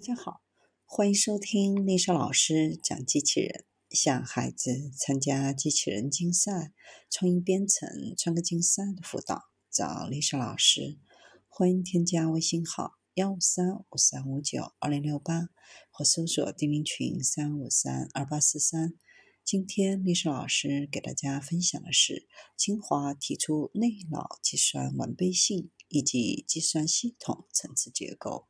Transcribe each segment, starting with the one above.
大家好，欢迎收听丽莎老师讲机器人，向孩子参加机器人竞赛、创意编程、创客竞赛的辅导，找丽莎老师。欢迎添加微信号幺五三五三五九二零六八，或搜索钉钉群三五三二八四三。今天丽莎老师给大家分享的是，清华提出内脑计算完备性以及计算系统层次结构。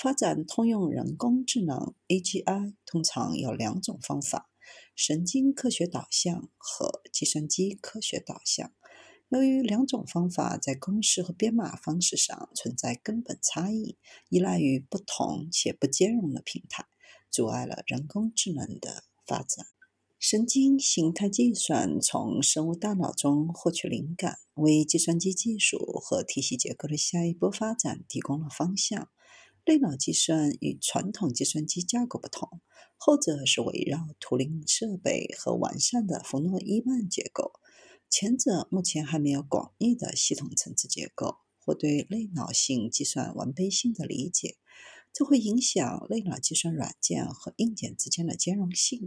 发展通用人工智能 （AGI） 通常有两种方法：神经科学导向和计算机科学导向。由于两种方法在公式和编码方式上存在根本差异，依赖于不同且不兼容的平台，阻碍了人工智能的发展。神经形态计算从生物大脑中获取灵感，为计算机技术和体系结构的下一步发展提供了方向。类脑计算与传统计算机架构不同，后者是围绕图灵设备和完善的冯诺依曼结构，前者目前还没有广义的系统层次结构或对类脑性计算完备性的理解，这会影响类脑计算软件和硬件之间的兼容性，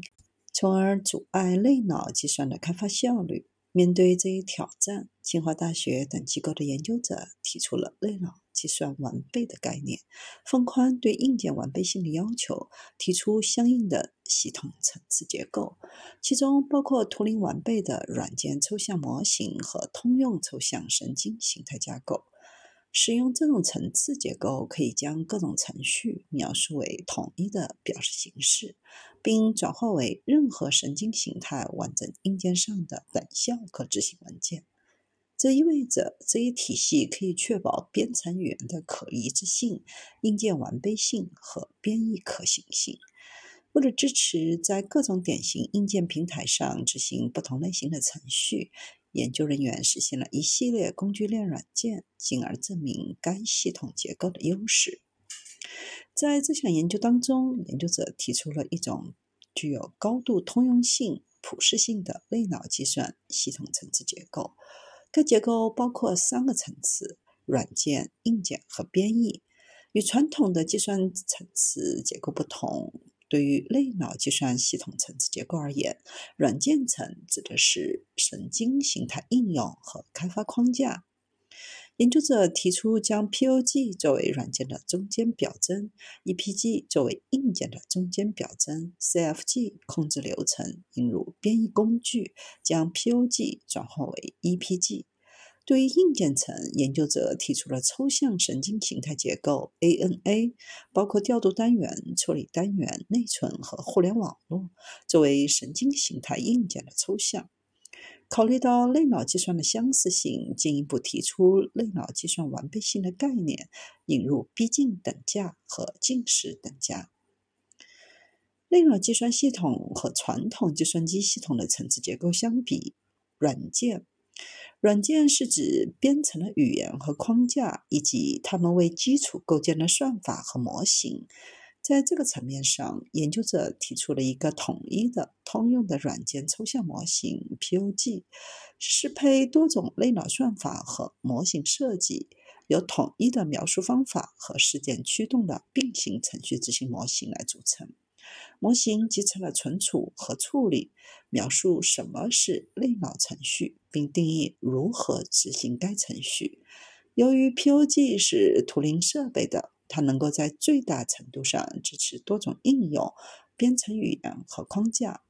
从而阻碍类脑计算的开发效率。面对这一挑战，清华大学等机构的研究者提出了类脑计算完备的概念，放宽对硬件完备性的要求，提出相应的系统层次结构，其中包括图灵完备的软件抽象模型和通用抽象神经形态架构。使用这种层次结构，可以将各种程序描述为统一的表示形式，并转化为任何神经形态完整硬件上的等效可执行文件。这意味着这一体系可以确保编程语言的可一致性、硬件完备性和编译可行性。为了支持在各种典型硬件平台上执行不同类型的程序。研究人员实现了一系列工具链软件，进而证明该系统结构的优势。在这项研究当中，研究者提出了一种具有高度通用性、普适性的类脑计算系统层次结构。该结构包括三个层次：软件、硬件和编译。与传统的计算层次结构不同。对于类脑计算系统层次结构而言，软件层指的是神经形态应用和开发框架。研究者提出将 POG 作为软件的中间表征，EPG 作为硬件的中间表征，CFG 控制流程，引入编译工具，将 POG 转化为 EPG。对于硬件层，研究者提出了抽象神经形态结构 （ANA），包括调度单元、处理单元、内存和互联网络，作为神经形态硬件的抽象。考虑到类脑计算的相似性，进一步提出类脑计算完备性的概念，引入逼近等价和近似等价。类脑计算系统和传统计算机系统的层次结构相比，软件。软件是指编程的语言和框架，以及它们为基础构建的算法和模型。在这个层面上，研究者提出了一个统一的、通用的软件抽象模型 （POG），适配多种类脑算法和模型设计，由统一的描述方法和事件驱动的并行程序执行模型来组成。模型集成了存储和处理，描述什么是类脑程序，并定义如何执行该程序。由于 POG 是图灵设备的，它能够在最大程度上支持多种应用、编程语言和框架。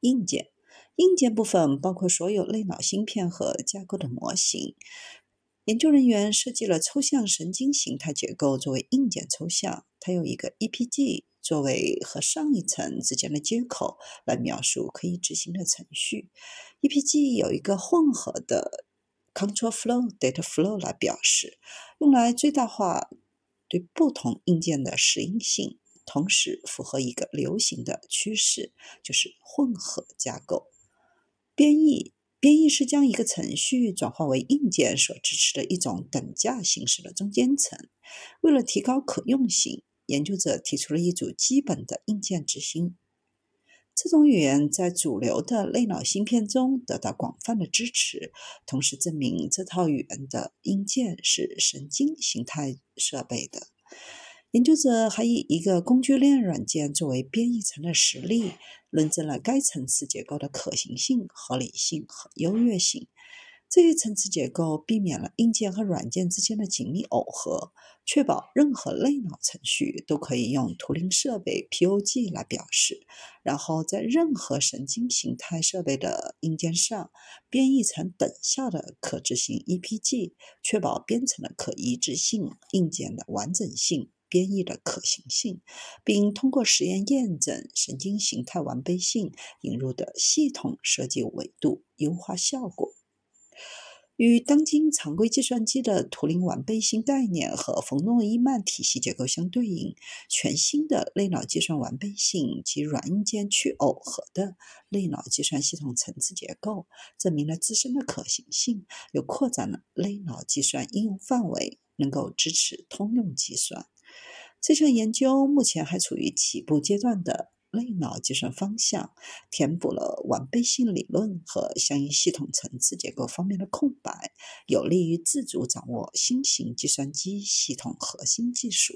硬件硬件部分包括所有类脑芯片和架构的模型。研究人员设计了抽象神经形态结构作为硬件抽象，它有一个 EPG。作为和上一层之间的接口来描述可以执行的程序，EPG 有一个混合的 control flow、data flow 来表示，用来最大化对不同硬件的适应性，同时符合一个流行的趋势，就是混合架构。编译编译是将一个程序转化为硬件所支持的一种等价形式的中间层，为了提高可用性。研究者提出了一组基本的硬件执行。这种语言在主流的类脑芯片中得到广泛的支持，同时证明这套语言的硬件是神经形态设备的。研究者还以一个工具链软件作为编译层的实例，论证了该层次结构的可行性、合理性和优越性。这一层次结构避免了硬件和软件之间的紧密耦合，确保任何类脑程序都可以用图灵设备 （POG） 来表示，然后在任何神经形态设备的硬件上编译成等效的可执行 EPG，确保编程的可一致性、硬件的完整性、编译的可行性，并通过实验验证神经形态完备性引入的系统设计维度，优化效果。与当今常规计算机的图灵完备性概念和冯诺依曼体系结构相对应，全新的类脑计算完备性及软硬件去耦合的类脑计算系统层次结构，证明了自身的可行性，又扩展了类脑计算应用范围，能够支持通用计算。这项研究目前还处于起步阶段的。类脑计算方向填补了完备性理论和相应系统层次结构方面的空白，有利于自主掌握新型计算机系统核心技术。